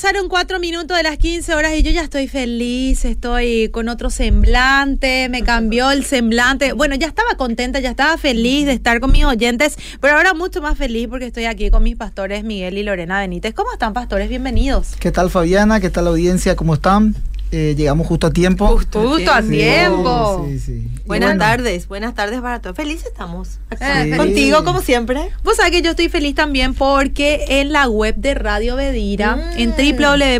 pasaron cuatro minutos de las 15 horas y yo ya estoy feliz, estoy con otro semblante, me cambió el semblante. Bueno, ya estaba contenta, ya estaba feliz de estar con mis oyentes, pero ahora mucho más feliz porque estoy aquí con mis pastores Miguel y Lorena Benítez. ¿Cómo están, pastores? Bienvenidos. ¿Qué tal, Fabiana? ¿Qué tal, audiencia? ¿Cómo están? Eh, llegamos justo a tiempo. Justo, a tiempo. Sí, sí. Buenas tardes, buenas tardes para todos. Felices estamos. Eh, contigo, como siempre. Vos sabés que yo estoy feliz también porque en la web de Radio Bedira, mm. en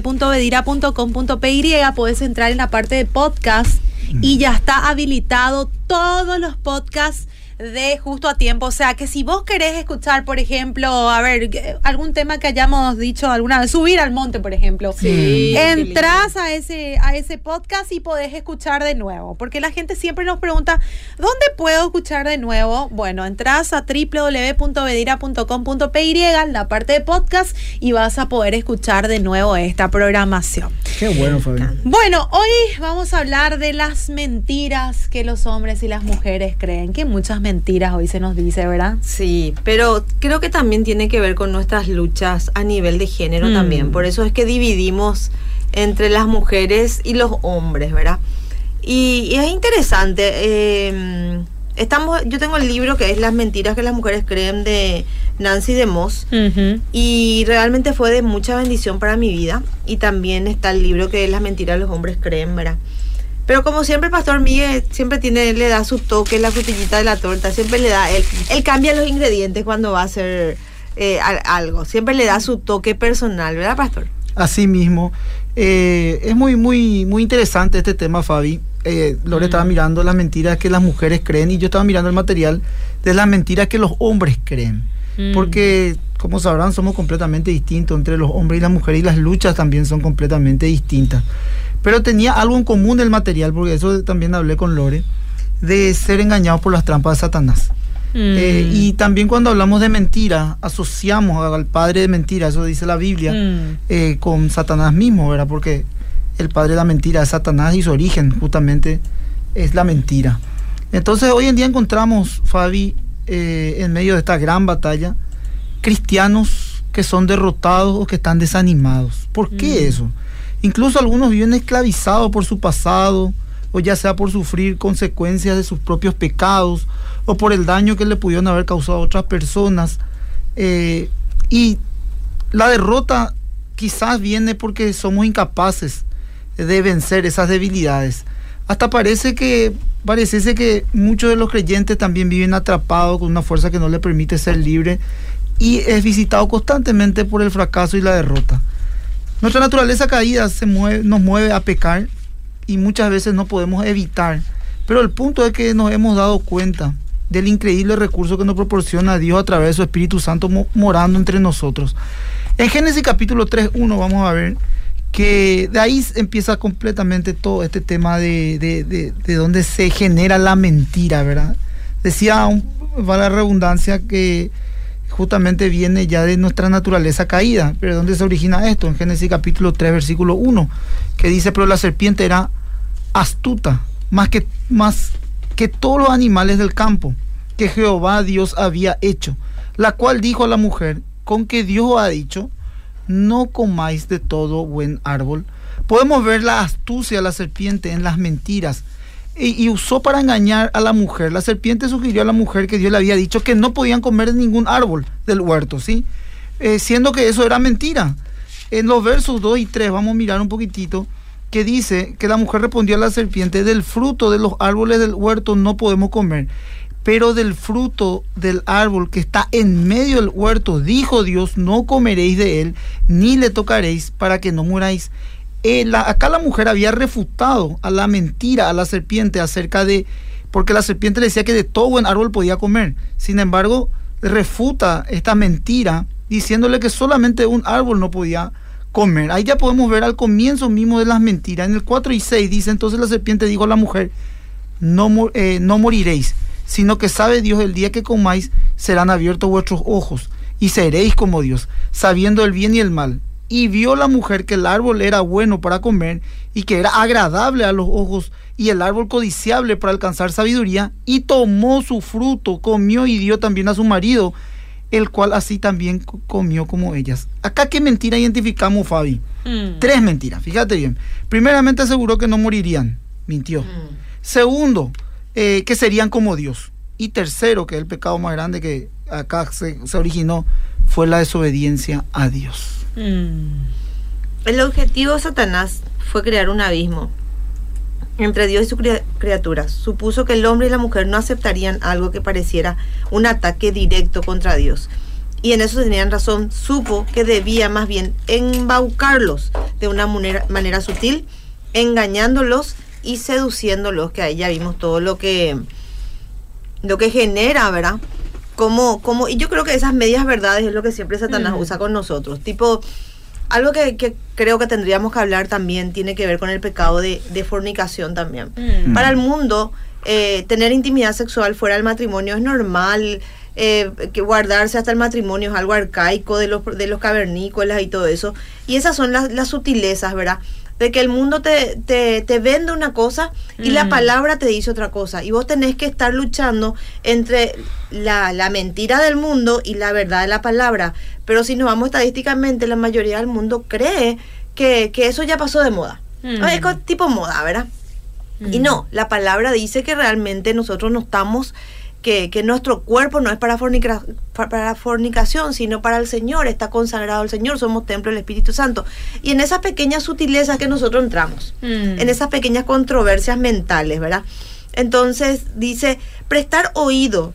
www.bedira.com.py, podés entrar en la parte de podcast y ya está habilitado todos los podcasts de justo a tiempo. O sea, que si vos querés escuchar, por ejemplo, a ver, algún tema que hayamos dicho alguna vez, subir al monte, por ejemplo, sí, entras a ese, a ese podcast y podés escuchar de nuevo. Porque la gente siempre nos pregunta, ¿dónde puedo escuchar de nuevo? Bueno, entras a www.vedira.com.py, la parte de podcast, y vas a poder escuchar de nuevo esta programación. Qué bueno, Fabián. Bueno, hoy vamos a hablar de las mentiras que los hombres y las mujeres creen, que muchas mentiras hoy se nos dice, ¿verdad? Sí, pero creo que también tiene que ver con nuestras luchas a nivel de género mm. también. Por eso es que dividimos entre las mujeres y los hombres, ¿verdad? Y, es interesante. Eh, estamos, yo tengo el libro que es Las mentiras que las mujeres creen de Nancy de Moss y realmente fue de mucha bendición para mi vida. Y también está el libro que es Las mentiras que los hombres creen, ¿verdad? Pero como siempre, el Pastor Miguel siempre tiene, le da su toque, la frutillita de la torta, siempre le da, él, él cambia los ingredientes cuando va a hacer eh, algo, siempre le da su toque personal, ¿verdad, Pastor? Así mismo. Eh, es muy, muy, muy interesante este tema, Fabi. Eh, Lore estaba mm. mirando las mentiras que las mujeres creen y yo estaba mirando el material de las mentiras que los hombres creen. Mm. Porque, como sabrán, somos completamente distintos entre los hombres y las mujeres y las luchas también son completamente distintas. Pero tenía algo en común el material, porque eso también hablé con Lore, de ser engañados por las trampas de Satanás. Eh, mm. y también cuando hablamos de mentira, asociamos al padre de mentira, eso dice la Biblia, mm. eh, con Satanás mismo, ¿verdad? Porque el padre de la mentira es Satanás y su origen justamente es la mentira. Entonces hoy en día encontramos, Fabi, eh, en medio de esta gran batalla, cristianos que son derrotados o que están desanimados. ¿Por qué mm. eso? Incluso algunos viven esclavizados por su pasado, o ya sea por sufrir consecuencias de sus propios pecados, o por el daño que le pudieron haber causado a otras personas. Eh, y la derrota quizás viene porque somos incapaces de vencer esas debilidades. Hasta parece que parece que muchos de los creyentes también viven atrapados con una fuerza que no le permite ser libre y es visitado constantemente por el fracaso y la derrota. Nuestra naturaleza caída se mueve, nos mueve a pecar y muchas veces no podemos evitar. Pero el punto es que nos hemos dado cuenta del increíble recurso que nos proporciona Dios a través de su Espíritu Santo morando entre nosotros. En Génesis capítulo 3.1 vamos a ver que de ahí empieza completamente todo este tema de, de, de, donde se genera la mentira, ¿verdad? Decía, va la redundancia, que justamente viene ya de nuestra naturaleza caída. Pero ¿dónde se origina esto? En Génesis capítulo 3, versículo 1, que dice, pero la serpiente era astuta, más que, más que todos los animales del campo que Jehová Dios había hecho, la cual dijo a la mujer, con que Dios ha dicho, no comáis de todo buen árbol. Podemos ver la astucia de la serpiente en las mentiras y, usó para engañar a la mujer. La serpiente sugirió a la mujer que Dios le había dicho que no podían comer ningún árbol del huerto, ¿sí? Eh, siendo que eso era mentira. En los versos 2 y 3 vamos a mirar un poquitito que dice que la mujer respondió a la serpiente, del fruto de los árboles del huerto no podemos comer, pero del fruto del árbol que está en medio del huerto, dijo Dios, no comeréis de él, ni le tocaréis para que no muráis. Eh, acá la mujer había refutado a la mentira, a la serpiente acerca de, porque la serpiente le decía que de todo buen árbol podía comer. Sin embargo, refuta esta mentira diciéndole que solamente un árbol no podía comer. Ahí ya podemos ver al comienzo mismo de las mentiras. En el 4 y 6 dice, entonces la serpiente dijo a la mujer, no, eh, no moriréis, sino que sabe Dios el día que comáis serán abiertos vuestros ojos y seréis como Dios, sabiendo el bien y el mal y vio la mujer que el árbol era bueno para comer y que era agradable a los ojos y el árbol codiciable para alcanzar sabiduría y tomó su fruto, comió y dio también a su marido el cual así también comió como ellas. Acá qué mentira identificamos, Fabi. Mm. Tres mentiras, fíjate bien. Primeramente aseguró que no morirían, mintió. Mm. Segundo, eh, que serían como Dios. Y tercero, que es el pecado más grande que acá se, originó, fue la desobediencia a Dios. Mm. El objetivo de Satanás fue crear un abismo entre Dios y sus criaturas. Supuso que el hombre y la mujer no aceptarían algo que pareciera un ataque directo contra Dios. Y en eso tenían razón. Supo que debía más bien embaucarlos de una manera, manera sutil, engañándolos y seduciéndolos, que ahí ya vimos todo lo que, lo que genera, ¿verdad? Como, como, y yo creo que esas medias verdades es lo que siempre Satanás usa con nosotros. Tipo, algo que, creo que tendríamos que hablar también tiene que ver con el pecado de, fornicación también. Mm. Para el mundo, eh, tener intimidad sexual fuera del matrimonio es normal, eh, que guardarse hasta el matrimonio es algo arcaico de los, de los cavernícolas y todo eso. Y esas son las, las sutilezas, ¿verdad? De que el mundo te, te, vende una cosa y la mm. palabra te dice otra cosa. Y vos tenés que estar luchando entre la, mentira del mundo y la verdad de la palabra. Pero si nos vamos estadísticamente, la mayoría del mundo cree que, eso ya pasó de moda. Mm. Es tipo moda, ¿verdad? Y mm. no, la palabra dice que realmente nosotros no estamos que, nuestro cuerpo no es para, para fornicación, sino para el Señor, está consagrado al Señor, somos templo del Espíritu Santo. Y en esas pequeñas sutilezas que nosotros entramos, mm. en esas pequeñas controversias mentales, ¿verdad? Entonces dice, prestar oído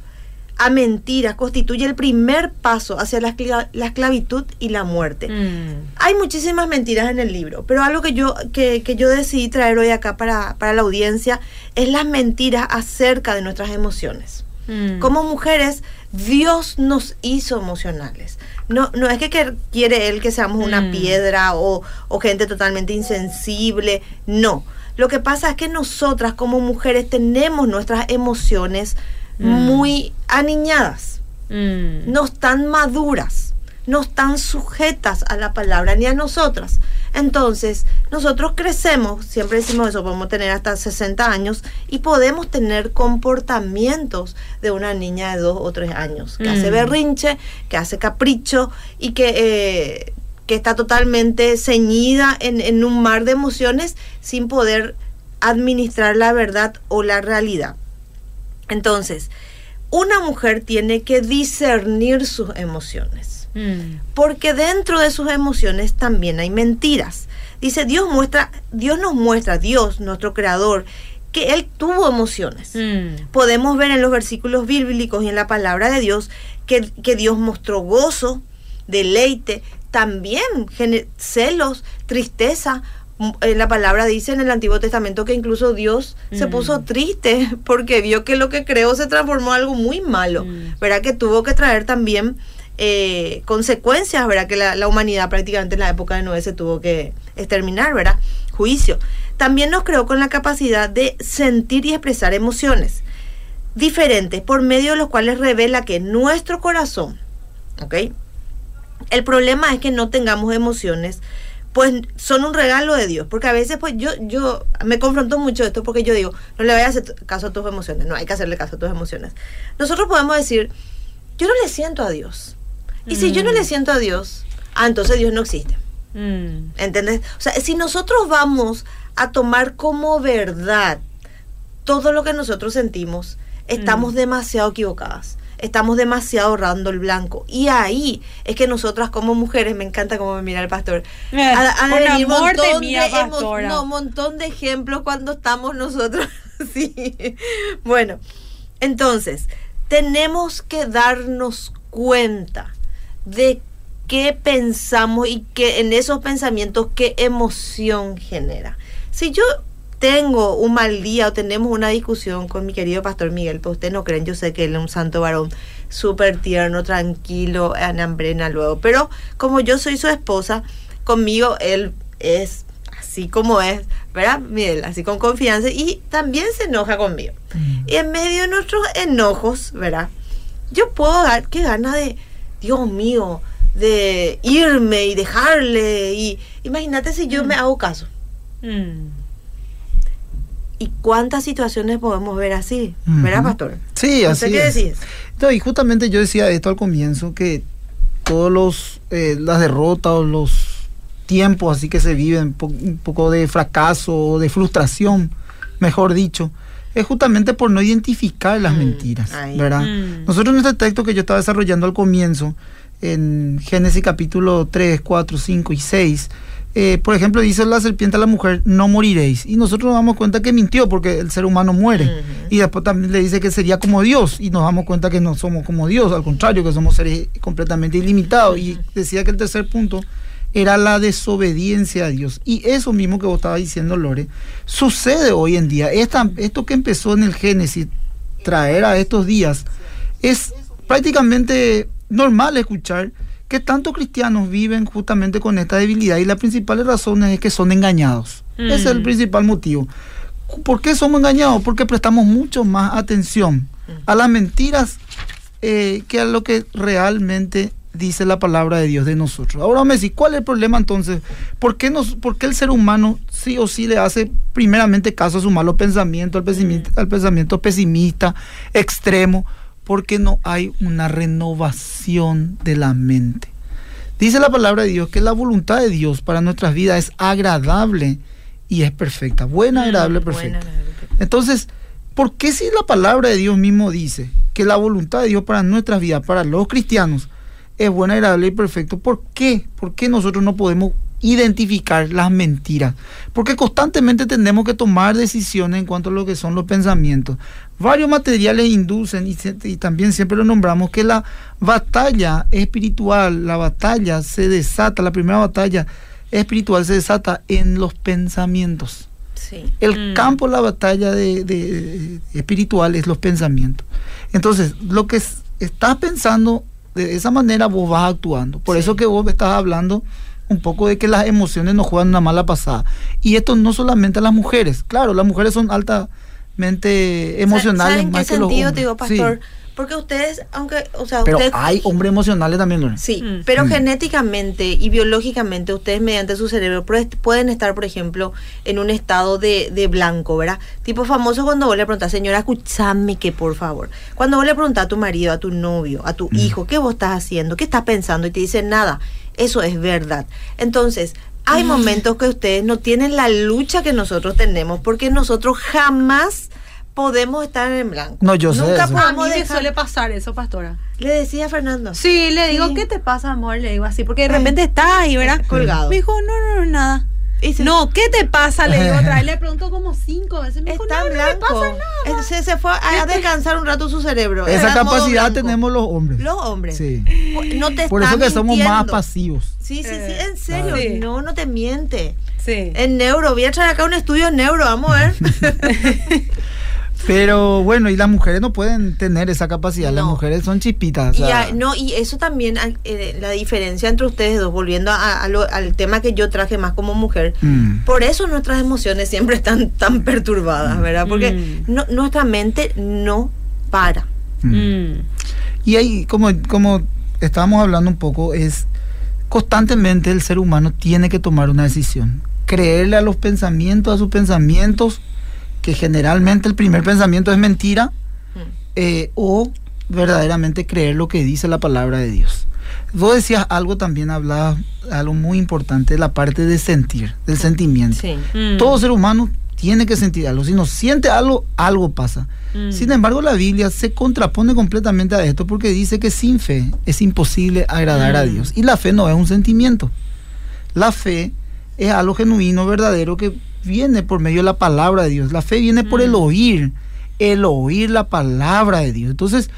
a mentiras constituye el primer paso hacia la, esclavitud y la muerte. Mm. Hay muchísimas mentiras en el libro, pero algo que yo, que, que yo decidí traer hoy acá para, para la audiencia es las mentiras acerca de nuestras emociones. Mm. Como mujeres, Dios nos hizo emocionales. No, no es que quiere Él que seamos una mm. piedra o, gente totalmente insensible. No. Lo que pasa es que nosotras como mujeres tenemos nuestras emociones mm. muy aniñadas. No están maduras. No están sujetas a la palabra ni a nosotras. Entonces, nosotros crecemos, siempre decimos eso, podemos tener hasta 60 años y podemos tener comportamientos de una niña de 2 o 3 años, que hace mm. berrinche, que hace capricho y que, eh, que está totalmente ceñida en, en un mar de emociones sin poder administrar la verdad o la realidad. Entonces, una mujer tiene que discernir sus emociones. Mm. Porque dentro de sus emociones también hay mentiras. Dice, Dios muestra, Dios nos muestra, Dios, nuestro creador, que él tuvo emociones. Mm. Podemos ver en los versículos bíblicos y en la palabra de Dios que, que Dios mostró gozo, deleite, también celos, tristeza. En la palabra dice en el Antiguo Testamento que incluso Dios se puso mm. triste porque vio que lo que creó se transformó en algo muy malo, ¿verdad? Que tuvo que traer también eh, consecuencias, ¿verdad? Que la, humanidad prácticamente en la época de Noé se tuvo que exterminar, ¿verdad? Juicio. También nos creó con la capacidad de sentir y expresar emociones diferentes, por medio de los cuales revela que nuestro corazón, ¿ok? El problema es que no tengamos emociones, pues son un regalo de Dios, porque a veces pues yo, yo me confronto mucho esto porque yo digo, no le vayas a hacer caso a tus emociones, no hay que hacerle caso a tus emociones. Nosotros podemos decir, yo no le siento a Dios, y si yo no le mm. siento a Dios, ah, entonces Dios no existe. Mm. ¿Entendés? O sea, si nosotros vamos a tomar como verdad todo lo que nosotros sentimos, estamos mm. demasiado equivocadas. Estamos demasiado ahorrando el blanco. Y ahí es que nosotras como mujeres, me encanta cómo me mira el pastor. Eh, a, un montón de, no, montón de ejemplos cuando estamos nosotros. sí. Bueno, entonces, tenemos que darnos cuenta de qué pensamos y que en esos pensamientos qué emoción genera. Si yo tengo un mal día o tenemos una discusión con mi querido pastor Miguel, pues ustedes no creen, yo sé que él es un santo varón súper tierno, tranquilo, en hambrena luego, pero como yo soy su esposa, conmigo él es así como es, ¿verdad? Miguel, así con confianza y también se enoja conmigo. Mm. Y en medio de nuestros enojos, ¿verdad? Yo puedo dar, qué gana de Dios mío, de irme y dejarle. Y imagínate si yo me hago caso. Mm. ¿Y cuántas situaciones podemos ver así? ¿Verdad, Ujú. pastor? Sí, así qué es. decís. No, y justamente yo decía esto al comienzo, que todos los eh, las derrotas o los tiempos así que se viven, po- un poco de fracaso o de frustración, mejor dicho, es justamente por no identificar las Mm, mentiras. ¿verdad? Mm. Nosotros en este texto que yo estaba desarrollando al comienzo, en Génesis capítulo 3, 4, 5 y 6, eh, por ejemplo, dice la serpiente a la mujer, no moriréis. Y nosotros nos damos cuenta que mintió porque el ser humano muere. Y después también le dice que sería como Dios. Y nos damos cuenta que no somos como Dios, al contrario, que somos seres completamente ilimitados. Y decía que el tercer punto era la desobediencia a Dios. Y eso mismo que vos estabas diciendo, Lore, sucede hoy en día. Esta, esto que empezó en el Génesis, traer a estos días, es prácticamente normal escuchar que tantos cristianos viven justamente con esta debilidad y las principales razones es que son engañados. Ese es el Mm. principal motivo. ¿Por qué somos engañados? Porque prestamos mucho más atención a las mentiras eh, que a lo que realmente dice la palabra de Dios de nosotros. Ahora me decís, ¿cuál es el problema entonces? ¿Por qué, nos, por qué el ser humano sí o sí le hace primeramente caso a su malo pensamiento, al, pesimista, al pensamiento pesimista, extremo? Porque no hay una renovación de la mente. Dice la palabra de Dios que la voluntad de Dios para nuestras vidas es agradable y es perfecta. Buena, Mm, perfecta. buena, agradable, perfecta. Entonces, ¿por qué si la palabra de Dios mismo dice que la voluntad de Dios para nuestras vidas, para los cristianos, es buena, agradable y perfecto? ¿Por qué? ¿Por qué nosotros no podemos identificar las mentiras? Porque constantemente tenemos que tomar decisiones en cuanto a lo que son los pensamientos. Varios materiales inducen, y, se- y también siempre lo nombramos, que la batalla espiritual, la batalla se desata, la primera batalla espiritual se desata en los pensamientos. Sí. El Mm. campo, la batalla de, de- espiritual es los pensamientos. Entonces, lo que es- estás pensando de esa manera, vos vas actuando. Por Sí. eso que vos estás hablando un poco de que las emociones nos juegan una mala pasada. Y esto no solamente a las mujeres. Claro, las mujeres son altamente emocionales ¿Saben más qué que los sentido hombres. te digo, Sí. Porque ustedes, aunque, o sea, Pero ustedes... hay hombres emocionales también, Lorena. Sí, Mm. pero Mm. genéticamente y biológicamente ustedes mediante su cerebro pueden estar, por ejemplo, en un estado de, de blanco, ¿verdad? Tipo famoso cuando vos le preguntás, señora, escúchame que por favor. Cuando vos le preguntás a tu marido, a tu novio, a tu Mm. hijo, ¿qué vos estás haciendo? ¿Qué estás pensando? Y te dicen nada. Eso es verdad. Entonces, hay momentos que ustedes no tienen la lucha que nosotros tenemos porque nosotros jamás podemos estar en blanco. No, yo sé Nunca eso. A podemos mí me dejar- suele pasar eso, pastora. Le decía a Fernando. Sí, le digo, Sí. ¿qué te pasa, amor? Le digo así, porque de Eh. repente está ahí, ¿verdad? Colgado. Me dijo, no, no, no, nada. Y se- No, ¿qué te pasa? Le digo otra vez. Le pregunto como cinco veces. Me dijo, Está no, en no me blanco. pasa nada. Eh, Se, se fue a descansar un rato su cerebro. Esa capacidad blanco. tenemos los hombres. los hombres. Sí. No te Por eso que somos más pasivos. Sí, sí, sí, Eh, en serio. No, no te miente. Sí. En neuro, voy a traer acá un estudio en neuro, vamos a ver. Pero bueno, y las mujeres no pueden tener esa capacidad. Las mujeres son chispitas. o y, sea, no, y eso también, a- eh, la diferencia entre ustedes dos, volviendo a- a lo- al tema que yo traje más como mujer, mm. por eso nuestras emociones siempre están tan perturbadas, ¿verdad? Porque Mm. no- nuestra mente no para. Mm. Y ahí, como, como estábamos hablando un poco, es constantemente el ser humano tiene que tomar una decisión. Creerle a los pensamientos, a sus pensamientos, que generalmente el primer pensamiento es mentira, Mm. eh, o verdaderamente creer lo que dice la palabra de Dios. Vos decías algo también, hablabas algo muy importante, la parte de sentir, del sentimiento. Sí. Mm. Todo ser humano tiene que sentir algo. Si no siente algo, algo pasa. Mm. Sin embargo, la Biblia se contrapone completamente a esto porque dice que sin fe es imposible agradar a. Dios. Y la fe no es un sentimiento. La fe es algo genuino, verdadero, que viene por medio de la palabra de Dios. La fe viene por el Mm. oír, el oír la palabra de Dios. Entonces,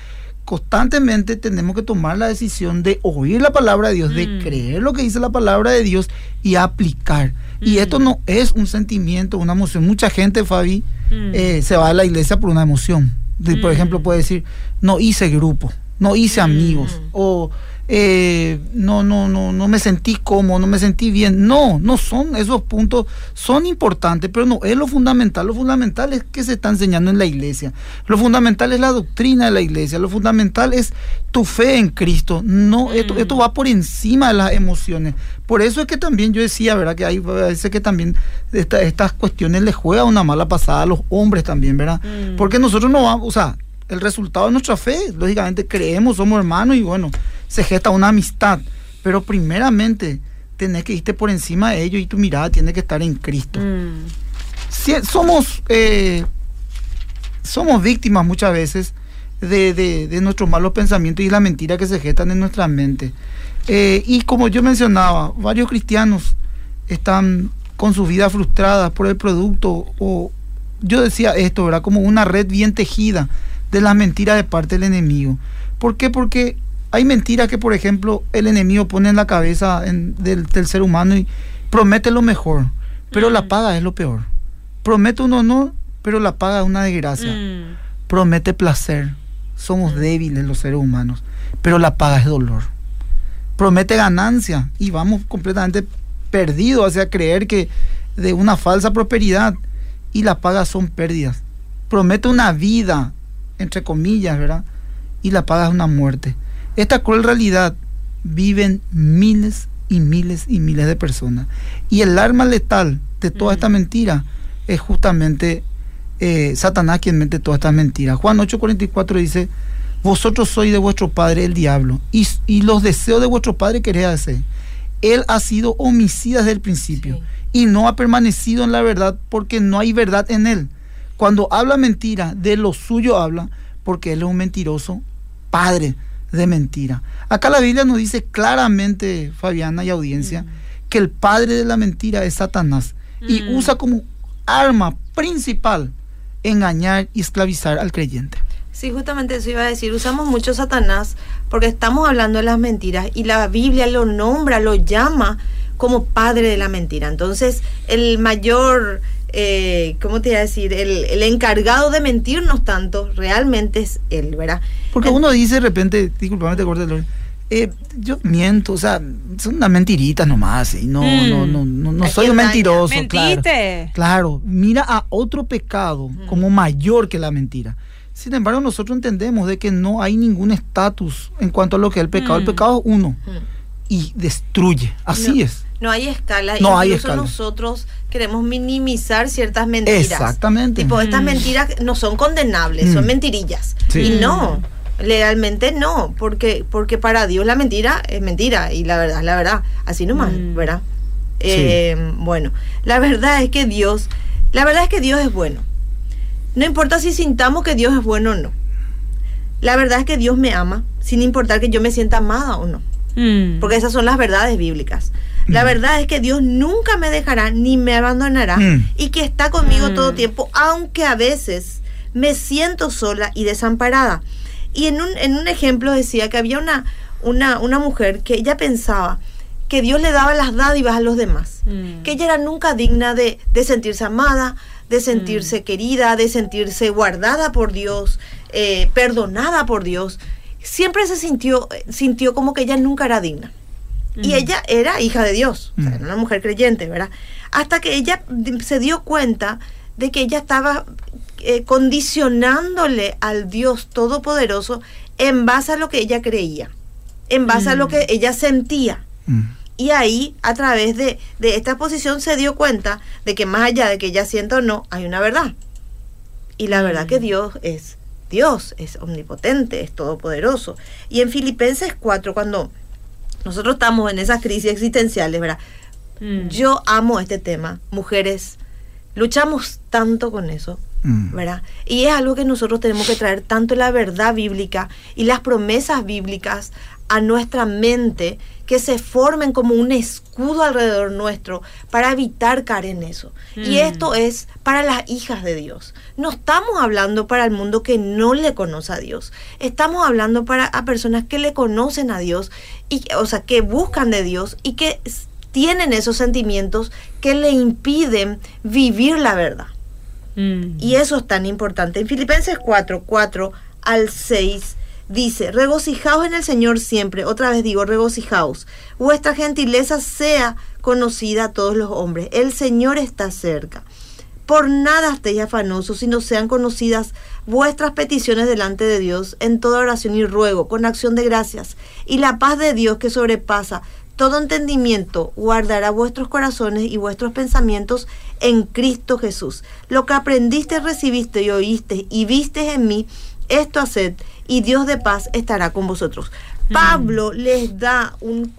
constantemente tenemos que tomar la decisión de oír la palabra de Dios, de Mm. creer lo que dice la palabra de Dios y aplicar. Y Mm. esto no es un sentimiento, una emoción. Mucha gente, Fabi, eh, se va a la iglesia por una emoción. De- por ejemplo, puede decir, no hice grupo, no hice amigos, o eh, no, no, no, no me sentí cómodo, no me sentí bien. No, no son esos puntos, son importantes, pero no es lo fundamental. Lo fundamental es que se está enseñando en la iglesia. Lo fundamental es la doctrina de la iglesia. Lo fundamental es tu fe en Cristo. No, esto, Mm. esto va por encima de las emociones. Por eso es que también yo decía, ¿verdad? Que hay veces que también esta- estas cuestiones les juega una mala pasada a los hombres también, ¿verdad? Mm. Porque nosotros no vamos, o sea, el resultado de nuestra fe, lógicamente creemos, somos hermanos y bueno, se gesta una amistad. Pero primeramente tenés que irte por encima de ellos y tu mirada tiene que estar en Cristo. Mm. Si- somos, eh, somos víctimas muchas veces de, de- de nuestros malos pensamientos y la mentira que se gestan en nuestra mente. Eh, y como yo mencionaba, varios cristianos están con su vida frustrada por el producto o yo decía esto, ¿verdad? Como una red bien tejida de las mentiras de parte del enemigo. ¿Por qué? Porque hay mentiras que, por ejemplo, el enemigo pone en la cabeza en- del, del ser humano y promete lo mejor, pero la Mm. paga es lo peor. Promete un honor, pero la paga es una desgracia. Mm. Promete placer. Somos débiles los seres humanos, pero la paga es dolor. Promete ganancia y vamos completamente perdidos hacia creer que de una falsa prosperidad y la paga son pérdidas. Promete una vida, entre comillas, ¿verdad? Y la paga es una muerte. Esta cruel realidad viven miles y miles y miles de personas. Y el arma letal de toda esta mentira es justamente eh, Satanás quien mente todas estas mentiras. Juan 8:44 dice, vosotros sois de vuestro padre el diablo y, y los deseos de vuestro padre queréis hacer. Él ha sido homicida desde el principio Sí. y no ha permanecido en la verdad porque no hay verdad en él. Cuando habla mentira, de lo suyo habla porque él es un mentiroso padre de mentira. Acá la Biblia nos dice claramente, Fabiana y audiencia, Mm. que el padre de la mentira es Satanás y Mm. usa como arma principal engañar y esclavizar al creyente. Sí, justamente eso iba a decir. Usamos mucho Satanás porque estamos hablando de las mentiras y la Biblia lo nombra, lo llama como padre de la mentira. Entonces, el mayor, eh, ¿cómo te iba a decir? El, el encargado de mentirnos tanto realmente es él, ¿verdad? Porque uno dice de repente, disculpame, te corté, Lore, eh, yo miento, o sea, son unas mentiritas nomás, y no, Mm. no, no, no, no ¿A soy un mentiroso, claro. ¿Mentiste? Claro, mira a otro pecado como mayor que la mentira. Sin embargo, nosotros entendemos de que no hay ningún estatus en cuanto a lo que es el pecado. El Mm. pecado es uno Mm. Y destruye. Así No. es. No hay escala. No hay escala. nosotros queremos minimizar ciertas mentiras. Exactamente. Tipo, estas Mm. mentiras no son condenables, son Mm. mentirillas. Sí. Y no, legalmente no, porque, porque para Dios la mentira es mentira y la verdad es la verdad. Así nomás, Mm. ¿verdad? Eh, bueno, la verdad es que Dios, la verdad es que Dios es bueno. No importa si sintamos que Dios es bueno o no. La verdad es que Dios me ama, sin importar que yo me sienta amada o no. Mm. Porque esas son las verdades bíblicas. La Mm. verdad es que Dios nunca me dejará ni me abandonará Mm. y que está conmigo Mm. todo tiempo, aunque a veces me siento sola y desamparada. Y en un, en un ejemplo decía que había una, una, una mujer que ella pensaba que Dios le daba las dádivas a los demás, Mm. que ella era nunca digna de, de sentirse amada, de sentirse querida, de sentirse guardada por Dios, eh, perdonada por Dios. Siempre se sintió, sintió como que ella nunca era digna. Y Mm. ella era hija de Dios, o sea, era una mujer creyente, ¿verdad? Hasta que ella se dio cuenta de que ella estaba eh, condicionándole al Dios Todopoderoso en base a lo que ella creía, en base a lo Mm. que ella sentía. Mm. Y ahí, a través de, de esta posición, se dio cuenta de que más allá de que ella sienta o no, hay una verdad. Y la verdad que Mm. Dios es Dios, es omnipotente, es todopoderoso. Y en Filipenses 4, cuando nosotros estamos en esas crisis existenciales, ¿verdad? Mm. Yo amo este tema, mujeres, luchamos tanto con eso, Mm. ¿verdad? Y es algo que nosotros tenemos que traer tanto la verdad bíblica y las promesas bíblicas a nuestra mente que se formen como un escudo alrededor nuestro para evitar caer en eso. Y Mm. esto es para las hijas de Dios. No estamos hablando para el mundo que no le conoce a Dios. Estamos hablando para a personas que le conocen a Dios y o sea, que buscan de Dios y que tienen esos sentimientos que le impiden vivir la verdad. Mm. Y eso es tan importante. En Filipenses 4, 4 al 6 Dice, regocijaos en el Señor siempre. Otra vez digo, regocijaos. Vuestra gentileza sea conocida a todos los hombres. El Señor está cerca. Por nada estéis afanosos, sino sean conocidas vuestras peticiones delante de Dios en toda oración y ruego, con acción de gracias. Y la paz de Dios que sobrepasa todo entendimiento guardará vuestros corazones y vuestros pensamientos en Cristo Jesús. Lo que aprendiste, recibiste y oíste y viste en mí, esto haced y Dios de paz estará con vosotros. Mm. Pablo les da un,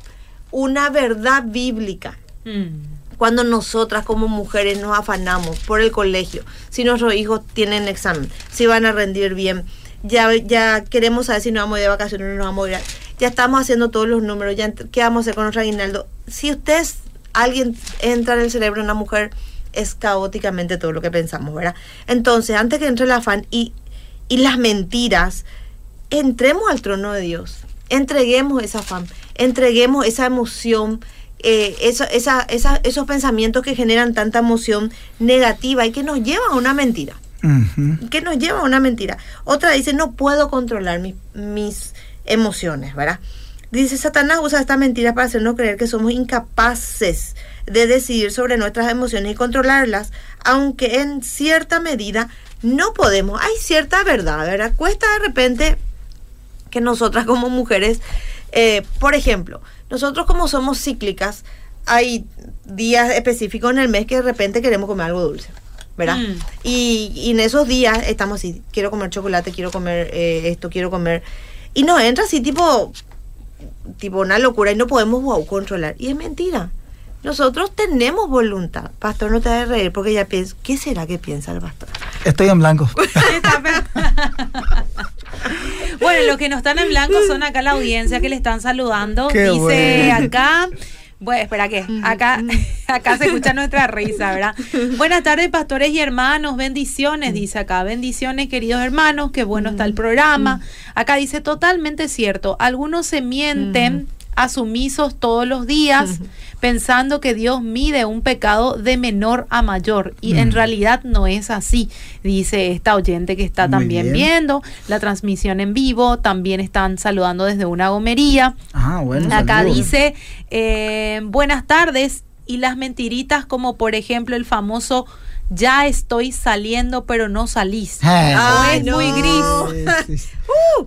una verdad bíblica. Mm. Cuando nosotras como mujeres nos afanamos por el colegio, si nuestros hijos tienen examen, si van a rendir bien, ya, ya queremos saber si nos vamos a ir de vacaciones o no nos vamos a ir. Ya estamos haciendo todos los números, ya qué vamos a hacer con nuestro aguinaldo. Si usted, alguien entra en el cerebro de una mujer, es caóticamente todo lo que pensamos, ¿verdad? Entonces, antes que entre el afán y, y las mentiras, entremos al trono de Dios, entreguemos esa afán, entreguemos esa emoción, eh, esa, esa, esa- esos pensamientos que generan tanta emoción negativa y que nos llevan a una mentira que nos lleva a una mentira. Otra dice, no puedo controlar mi- mis emociones, ¿verdad? Dice, Satanás usa esta mentira para hacernos creer que somos incapaces de decidir sobre nuestras emociones y controlarlas, aunque en cierta medida no podemos. Hay cierta verdad, ¿verdad? Cuesta de repente que nosotras como mujeres, eh, por ejemplo, nosotros como somos cíclicas, hay días específicos en el mes que de repente queremos comer algo dulce, ¿verdad? Mm. Y, y en esos días estamos así, quiero comer chocolate, quiero comer eh, esto, quiero comer... Y nos entra así tipo, tipo una locura y no podemos wow, controlar. Y es mentira. Nosotros tenemos voluntad. Pastor, no te hagas reír porque ya pienso, ¿qué será que piensa el pastor? Estoy en blanco. Bueno, los que no están en blanco son acá la audiencia que le están saludando. Qué Dice bueno. acá. Bueno, espera que acá, acá se escucha nuestra risa, ¿verdad? Buenas tardes, pastores y hermanos, bendiciones, dice acá, bendiciones, queridos hermanos, qué bueno está el programa. Acá dice totalmente cierto, algunos se mienten a sumisos todos los días, pensando que Dios mide un pecado de menor a mayor, y en realidad no es así, dice esta oyente que está Muy también bien. viendo la transmisión en vivo, también están saludando desde una gomería. Ah, bueno. Acá dice, eh, buenas tardes, y las mentiritas como por ejemplo el famoso, ya estoy saliendo pero no salís. Ah, o es muy gris.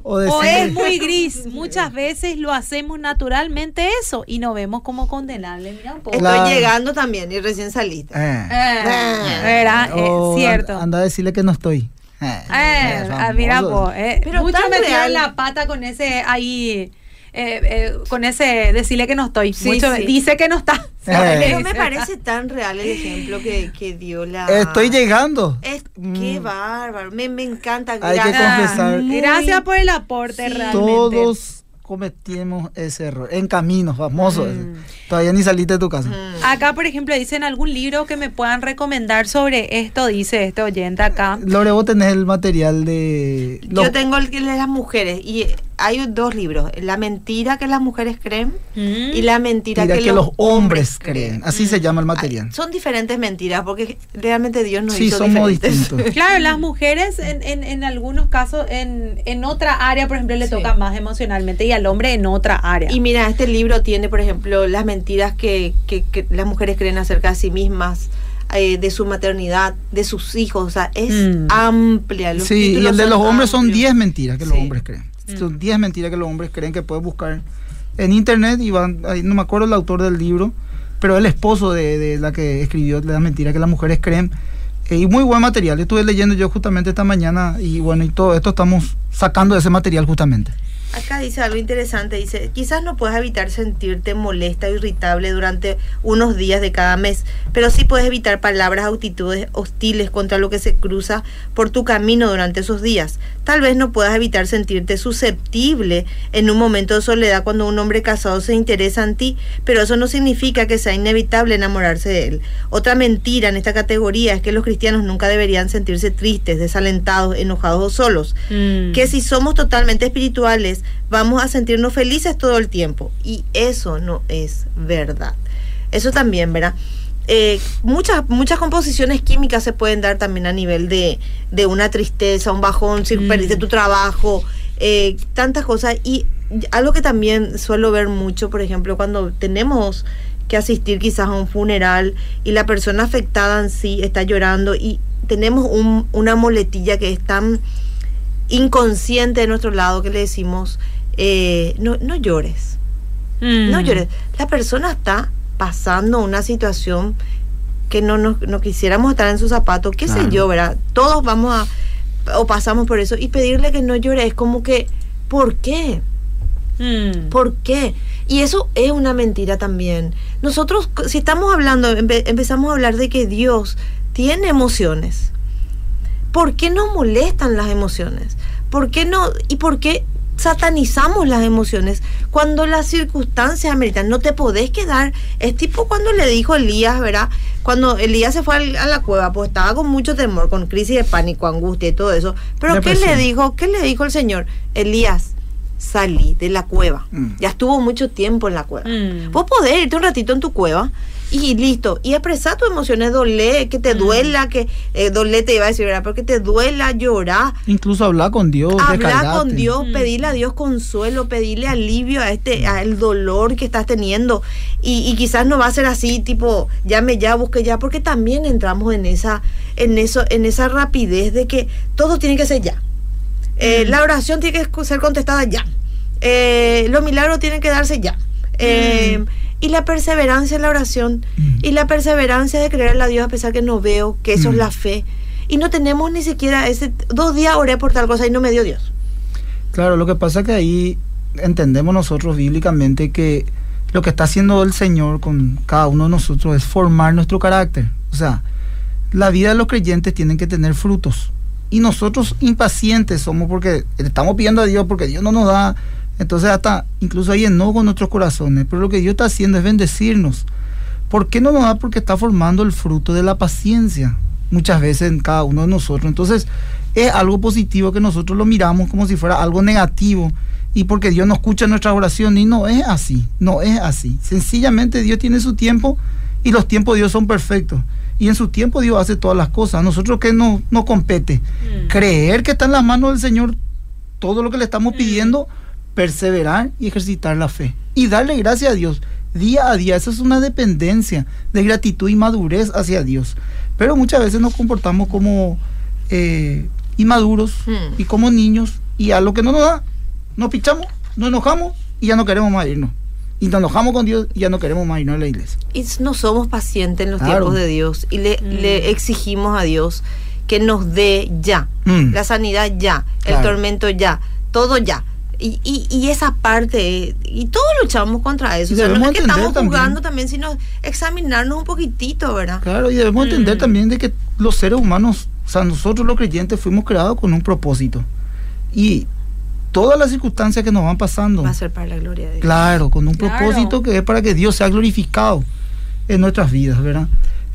O es muy gris. Muchas veces lo hacemos naturalmente eso y nos vemos como condenables. Mira un poco. Estoy Claro. llegando también y recién saliste. Eh. Eh, ¿verdad? Eh, O cierto. an- Anda a decirle que no estoy. Eh, Eh, ah, mira, po, eh, Pero metieron real. la pata con ese ahí, eh, eh, con ese decirle que no estoy. Sí, Mucho- sí. Dice que no está. Eh. Pero me parece tan real el ejemplo que, que dio la... Estoy llegando. Es, qué Mm. bárbaro, me, me encanta. Hay que gracias. confesar. Muy- Gracias por el aporte, Sí. realmente. Todos cometimos ese error. En camino, famoso. Mm. Todavía ni saliste de tu casa. Mm. Acá, por ejemplo, dicen algún libro que me puedan recomendar sobre esto, dice este oyente acá. Lore, vos tenés el material de... los- Yo tengo el que de las mujeres y hay dos libros, La mentira que las mujeres creen Mm. y La mentira que, que, los hombres creen. Así se llama el Ah, material. Son diferentes mentiras porque realmente Dios nos Sí, hizo somos diferentes. distintos. Claro, las mujeres en, en, en algunos casos, en, en otra área, por ejemplo, le Sí. toca más emocionalmente y al hombre en otra área. Y mira, este libro tiene, por ejemplo, las mentiras que, que- que las mujeres creen acerca de sí mismas, eh, de su maternidad, de sus hijos. O sea, es Mm. amplia. Los Sí, y el de los hombres son amplios. 10 mentiras que los hombres creen. Mm. Son 10 mentiras que los hombres creen que puedes buscar en internet y van, no me acuerdo el autor del libro, pero el esposo de, de la que escribió las mentiras que las mujeres creen. Eh, y muy buen material. Estuve leyendo yo justamente esta mañana y bueno, y todo esto estamos sacando de ese material justamente. Acá dice algo interesante, dice, quizás no puedes evitar sentirte molesta o irritable durante unos días de cada mes, pero sí puedes evitar palabras o actitudes hostiles contra lo que se cruza por tu camino durante esos días. Tal vez no puedas evitar sentirte susceptible en un momento de soledad cuando un hombre casado se interesa en ti, pero eso no significa que sea inevitable enamorarse de él. Otra mentira en esta categoría es que los cristianos nunca deberían sentirse tristes, desalentados, enojados o solos Mm. que si somos totalmente espirituales vamos a sentirnos felices todo el tiempo y eso no es verdad eso también verdad Eh, muchas muchas composiciones químicas se pueden dar también a nivel de, de una tristeza un bajón si Mm. perdiste tu trabajo eh, tantas cosas. Y algo que también suelo ver mucho, por ejemplo, cuando tenemos que asistir quizás a un funeral y la persona afectada en sí está llorando y tenemos un- una moletilla que es tan inconsciente de nuestro lado que le decimos, eh, no, no llores. Mm. No llores. La persona está pasando una situación que no, nos- no quisiéramos estar en sus zapatos, qué sé Claro. yo, ¿verdad? Todos vamos a, o pasamos por eso, y pedirle que no llore es como que, ¿por qué? Mm. ¿Por qué? Y eso es una mentira también. Nosotros, si estamos hablando, empe- empezamos a hablar de que Dios tiene emociones. ¿Por qué nos molestan las emociones? ¿Por qué no? ¿Y por qué satanizamos las emociones cuando las circunstancias ameritan? No te podés quedar. Es tipo cuando le dijo Elías, ¿verdad? Cuando Elías se fue al- a la cueva, pues estaba con mucho temor, con crisis de pánico, angustia y todo eso. Pero ¿qué Depresión. le dijo? ¿Qué le dijo el Señor? Elías, salí de la cueva. Mm. Ya estuvo mucho tiempo en la cueva. Mm. Vos podés irte un ratito en tu cueva y listo. Y expresar tus emociones, dolé, que te Mm. duela, que eh, dolé te iba a decir, ¿verdad? Porque te duela, llorar. Incluso hablar con Dios, Hablar con Dios, Mm. pedirle a Dios consuelo, pedirle alivio a este, al dolor que estás teniendo. Y, y quizás no va a ser así, tipo, llame ya, busque ya, porque también entramos en esa, en eso, en esa rapidez de que todo tiene que ser ya. Eh, Mm. La oración tiene que ser contestada ya. Eh, los milagros tienen que darse ya. Eh, Y la perseverancia en la oración Mm. y la perseverancia de creerle a Dios a pesar que no veo, que eso es Mm. la fe. Y no tenemos ni siquiera ese... Dos días oré por tal cosa y no me dio Dios. Claro, lo que pasa es que ahí entendemos nosotros bíblicamente que lo que está haciendo el Señor con cada uno de nosotros es formar nuestro carácter. O sea, la vida de los creyentes tienen que tener frutos. Y nosotros impacientes somos porque estamos pidiendo a Dios porque Dios no nos da. Entonces hasta incluso hay enojo en nuestros corazones. Pero lo que Dios está haciendo es bendecirnos. ¿Por qué no nos da? Porque está formando el fruto de la paciencia muchas veces en cada uno de nosotros. Entonces es algo positivo que nosotros lo miramos como si fuera algo negativo y porque Dios no escucha nuestra oración y no es así, no es así. Sencillamente Dios tiene su tiempo y los tiempos de Dios son perfectos. Y en su tiempo Dios hace todas las cosas. A nosotros que no nos compete Mm. creer que está en las manos del Señor todo lo que le estamos Mm. pidiendo, perseverar y ejercitar la fe. Y darle gracias a Dios día a día. Eso es una dependencia de gratitud y madurez hacia Dios. Pero muchas veces nos comportamos como eh, inmaduros Hmm. y como niños y a lo que no nos da, nos pichamos, nos enojamos y ya no queremos más irnos. Y nos enojamos con Dios y ya no queremos más irnos a la iglesia. Y no somos pacientes en los Claro. tiempos de Dios y le, Mm. le exigimos a Dios que nos dé ya, Mm. la sanidad ya, el Claro. tormento ya, todo ya. Y, y, y esa parte, y todos luchamos contra eso. Y O sea, no debemos es que entender estamos también. jugando también, sino examinarnos un poquitito, ¿verdad? Claro, y debemos entender Mm. también de que los seres humanos, o sea, nosotros los creyentes fuimos creados con un propósito. Y todas las circunstancias que nos van pasando, Va a ser para la gloria de Dios. claro, con un Claro. propósito que es para que Dios sea glorificado en nuestras vidas, ¿verdad?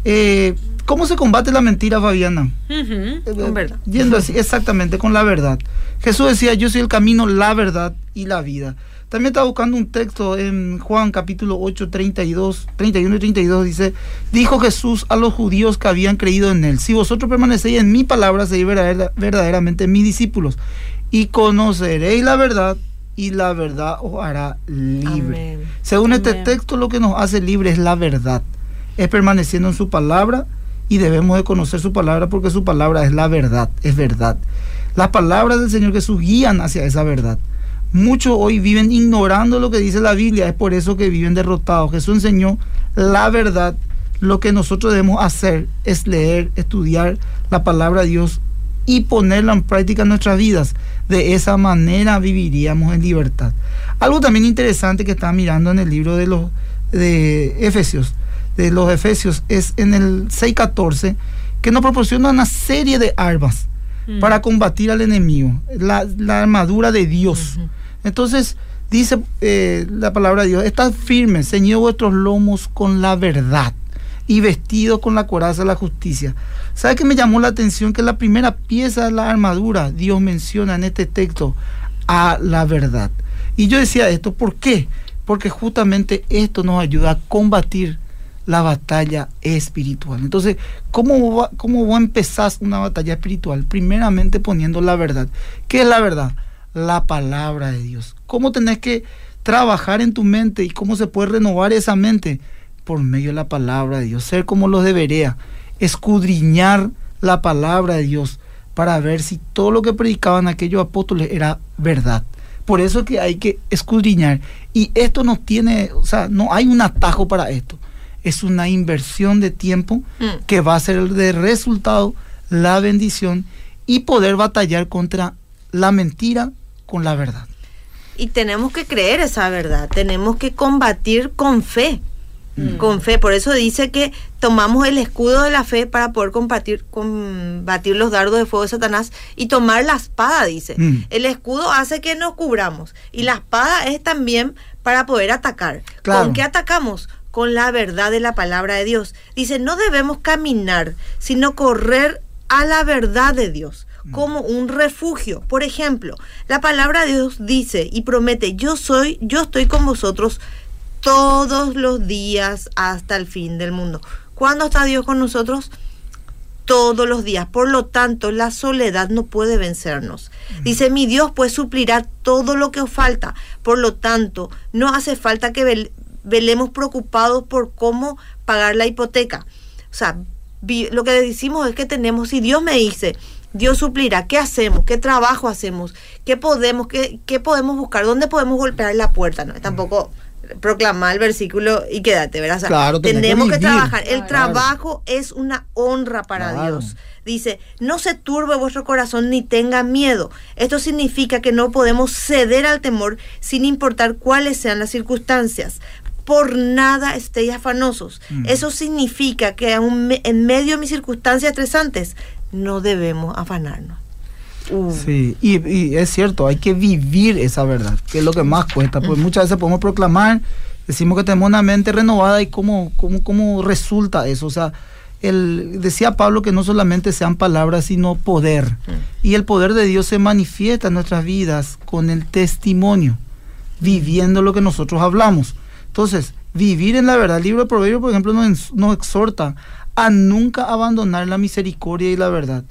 Eh, ¿Cómo se combate la mentira, Fabiana? Ujú. Eh, Con verdad. Yendo así, exactamente, con la verdad. Jesús decía, yo soy el camino, la verdad y la vida. También estaba buscando un texto en Juan capítulo 8, 32, 31 y 32, dice, dijo Jesús a los judíos que habían creído en él, si vosotros permanecéis en mi palabra, seréis verdadera- verdaderamente mis discípulos y conoceréis la verdad y la verdad os hará libre. Amén. Según este texto, lo que nos hace libre es la verdad. Es permaneciendo en su palabra y debemos de conocer su palabra porque su palabra es la verdad, es verdad. Las palabras del Señor Jesús guían hacia esa verdad. Muchos hoy viven ignorando lo que dice la Biblia, es por eso que viven derrotados. Jesús enseñó la verdad. Lo que nosotros debemos hacer es leer, estudiar la palabra de Dios y ponerla en práctica en nuestras vidas. De esa manera viviríamos en libertad. Algo también interesante que estaba mirando en el libro de los de Efesios, de los Efesios, es en el 6.14, que nos proporciona una serie de armas Mm. para combatir al enemigo, la, la armadura de Dios. Entonces, dice eh, la palabra de Dios, estad firmes, ceñid vuestros lomos con la verdad y vestidos con la coraza de la justicia. ¿Sabe qué me llamó la atención? Que la primera pieza de la armadura, Dios menciona en este texto a la verdad. Y yo decía esto, ¿por qué? Porque justamente esto nos ayuda a combatir la batalla espiritual. Entonces, ¿cómo va, cómo una batalla espiritual? Primeramente poniendo la verdad. ¿Qué es la verdad? la palabra de Dios. ¿Cómo tenés que trabajar en tu mente y cómo se puede renovar esa mente? Por medio de la palabra de Dios, ser como los debería, escudriñar la palabra de Dios para ver si todo lo que predicaban aquellos apóstoles era verdad. Por eso que hay que escudriñar. Y esto no tiene, o sea, no hay un atajo para esto. Es una inversión de tiempo Mm. que va a ser de resultado la bendición y poder batallar contra la mentira con la verdad. Y tenemos que creer esa verdad, tenemos que combatir con fe. Con fe, por eso dice que tomamos el escudo de la fe para poder combatir, combatir los dardos de fuego de Satanás y tomar la espada, dice. Mm. El escudo hace que nos cubramos y la espada es también para poder atacar. Claro. ¿Con qué atacamos? Con la verdad de la palabra de Dios. Dice, no debemos caminar, sino correr a la verdad de Dios como un refugio. Por ejemplo, la palabra de Dios dice y promete, yo soy, yo estoy con vosotros todos los días hasta el fin del mundo. ¿Cuándo está Dios con nosotros? Todos los días. Por lo tanto, la soledad no puede vencernos. Dice, mi Dios pues suplirá todo lo que os falta. Por lo tanto, no hace falta que vel- velemos preocupados por cómo pagar la hipoteca. O sea, lo que decimos es que tenemos, si Dios me dice, Dios suplirá, ¿qué hacemos? ¿Qué trabajo hacemos? ¿Qué podemos, qué, qué podemos buscar? ¿Dónde podemos golpear la puerta? No, tampoco proclamar el versículo y quédate, ¿verdad? O sea, Claro, que tenemos que, trabajar. El Claro. trabajo es una honra para Claro. Dios. Dice, no se turbe vuestro corazón ni tenga miedo. Esto significa que no podemos ceder al temor sin importar cuáles sean las circunstancias. Por nada estéis afanosos. Mm. Eso significa que me- en medio de mis circunstancias estresantes no debemos afanarnos. Uh, Sí, y, y es cierto, hay que vivir esa verdad, que es lo que más cuesta, porque muchas veces podemos proclamar, decimos que tenemos una mente renovada y cómo, cómo, cómo resulta eso. O sea, el, decía Pablo que no solamente sean palabras, sino poder. Y el poder de Dios se manifiesta en nuestras vidas con el testimonio, viviendo lo que nosotros hablamos. Entonces, vivir en la verdad. El libro de Proverbios, por ejemplo, nos exhorta a nunca abandonar la misericordia y la verdad,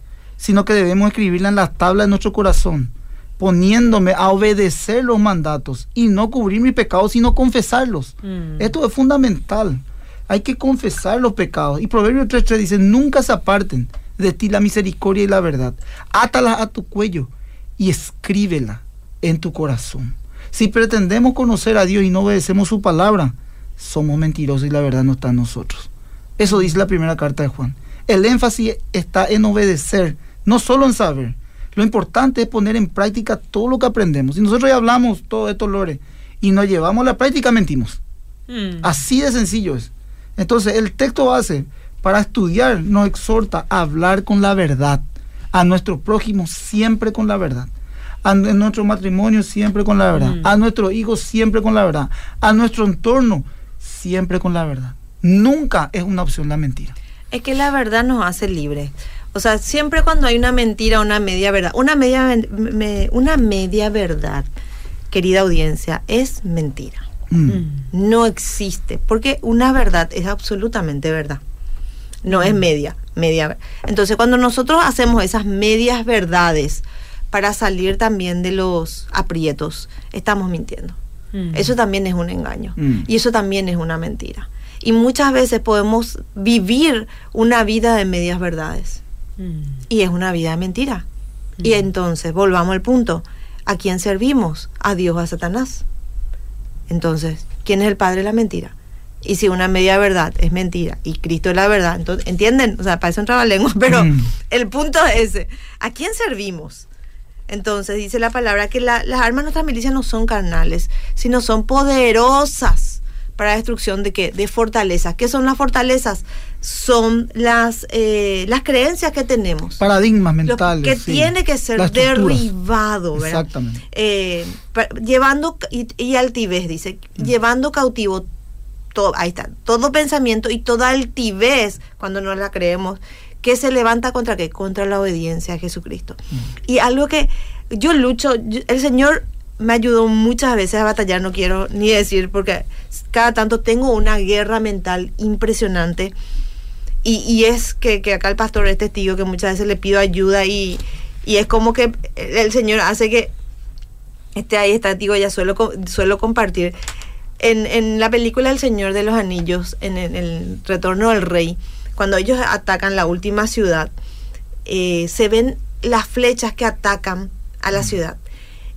sino que debemos escribirla en la tabla de nuestro corazón, poniéndome a obedecer los mandatos y no cubrir mis pecados, sino confesarlos. Mm. Esto es fundamental. Hay que confesar los pecados. Y Proverbios 3.3 dice, nunca se aparten de ti la misericordia y la verdad. Átalas a tu cuello y escríbela en tu corazón. Si pretendemos conocer a Dios y no obedecemos su palabra, somos mentirosos y la verdad no está en nosotros. Eso dice la primera carta de Juan. El énfasis está en obedecer, no solo en saber. Lo importante es poner en práctica todo lo que aprendemos. Si nosotros ya hablamos todo esto, Lore, y nos llevamos a la práctica, mentimos. Mm. Así de sencillo es. Entonces, el texto base para estudiar nos exhorta a hablar con la verdad, a nuestro prójimo siempre con la verdad, a nuestro matrimonio siempre con la verdad, Mm. a nuestros hijos siempre con la verdad, a nuestro entorno siempre con la verdad. Nunca es una opción la mentira. Es que la verdad nos hace libres. O sea, siempre cuando hay una mentira, una media verdad, una media, me- una media verdad, querida audiencia, es mentira. Mm. Mm. No existe, porque una verdad es absolutamente verdad. No es media, media. ver- Entonces, cuando nosotros hacemos esas medias verdades para salir también de los aprietos, estamos mintiendo. Mm. Eso también es un engaño. Mm. Y eso también es una mentira. Y muchas veces podemos vivir una vida de medias verdades. Mm. Y es una vida de mentira. Y entonces, volvamos al punto. ¿A quién servimos? ¿A Dios o a Satanás? Entonces, ¿quién es el padre de la mentira? Y si una media verdad es mentira y Cristo es la verdad, entonces, ¿entienden? O sea, parece un trabalengua, pero Mm. el punto es ese. ¿A quién servimos? Entonces dice la palabra que la- las armas de nuestra milicia no son carnales, sino son poderosas para destrucción de qué? De fortalezas. ¿Qué son las fortalezas? Son las, eh, las creencias que tenemos. Paradigmas mentales. que sí. tiene que ser derribado, ¿verdad? Exactamente. Eh, llevando y, y altivez, dice, Mm. llevando cautivo todo, ahí está, todo pensamiento y toda altivez, cuando no la creemos, que se levanta contra qué? Contra la obediencia a Jesucristo. Mm. Y algo que yo lucho, yo- el Señor me ayudó muchas veces a batallar, no quiero ni decir, porque cada tanto tengo una guerra mental impresionante. Y, y es que, que acá el pastor es testigo que muchas veces le pido ayuda y, y es como que el Señor hace que Este ahí está, digo, ya suelo, suelo compartir. En, en la película El Señor de los Anillos, en el, el Retorno del Rey, cuando ellos atacan la última ciudad, eh, se ven las flechas que atacan a la ciudad.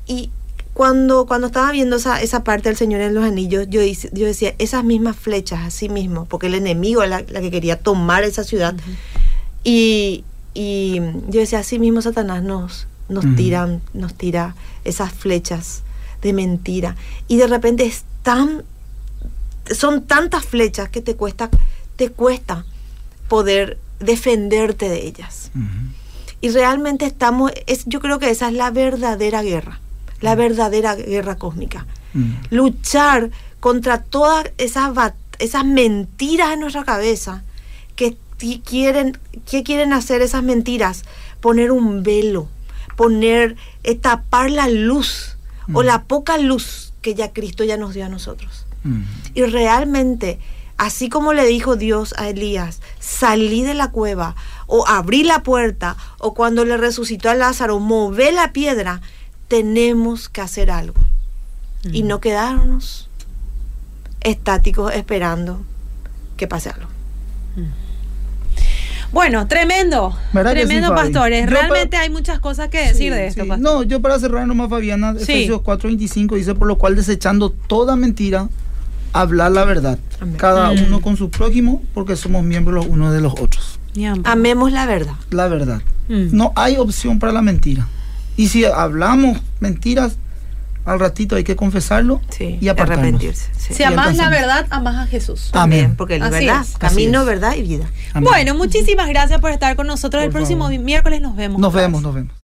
Y cuando, cuando estaba viendo esa, esa parte del Señor en los Anillos, yo, dice- yo decía, esas mismas flechas, así mismo, porque el enemigo era la, la que quería tomar esa ciudad. Y, y yo decía, así mismo Satanás nos, nos Ujú. tiran, nos tira esas flechas de mentira. Y de repente es tan, son tantas flechas que te cuesta, te cuesta poder defenderte de ellas. Y realmente estamos, es, yo creo que esa es la verdadera guerra, la verdadera guerra cósmica. Mm. Luchar contra todas esas, esas mentiras en nuestra cabeza que quieren, que quieren hacer esas mentiras, poner un velo, poner, eh, tapar la luz o Mm. la poca luz que ya Cristo ya nos dio a nosotros. Mm. Y realmente, así como le dijo Dios a Elías, salí de la cueva o abrí la puerta o cuando le resucitó a Lázaro, mové la piedra, tenemos que hacer algo. Y no quedarnos estáticos esperando que pase algo. Bueno, tremendo. ¿Verdad que sí, Tremendo, pastores. Yo Realmente hay muchas cosas que decir de esto, Sí, pastor. No, yo para cerrar nomás, Fabiana, Sí. Efesios 4.25 dice, por lo cual desechando toda mentira, hablar la verdad, Amén. cada Mm. uno con su prójimo, porque somos miembros los unos de los otros. Amemos la verdad. La verdad. Mm. No hay opción para la mentira. Y si hablamos mentiras, al ratito hay que confesarlo Sí, y apartarnos. arrepentirse. sí. Si amás la verdad, amás a Jesús. Amén. También, porque la verdad, es. camino, verdad y vida. Amén. Bueno, muchísimas gracias por estar con nosotros. El próximo favor. miércoles nos vemos. Nos vemos, nos vemos.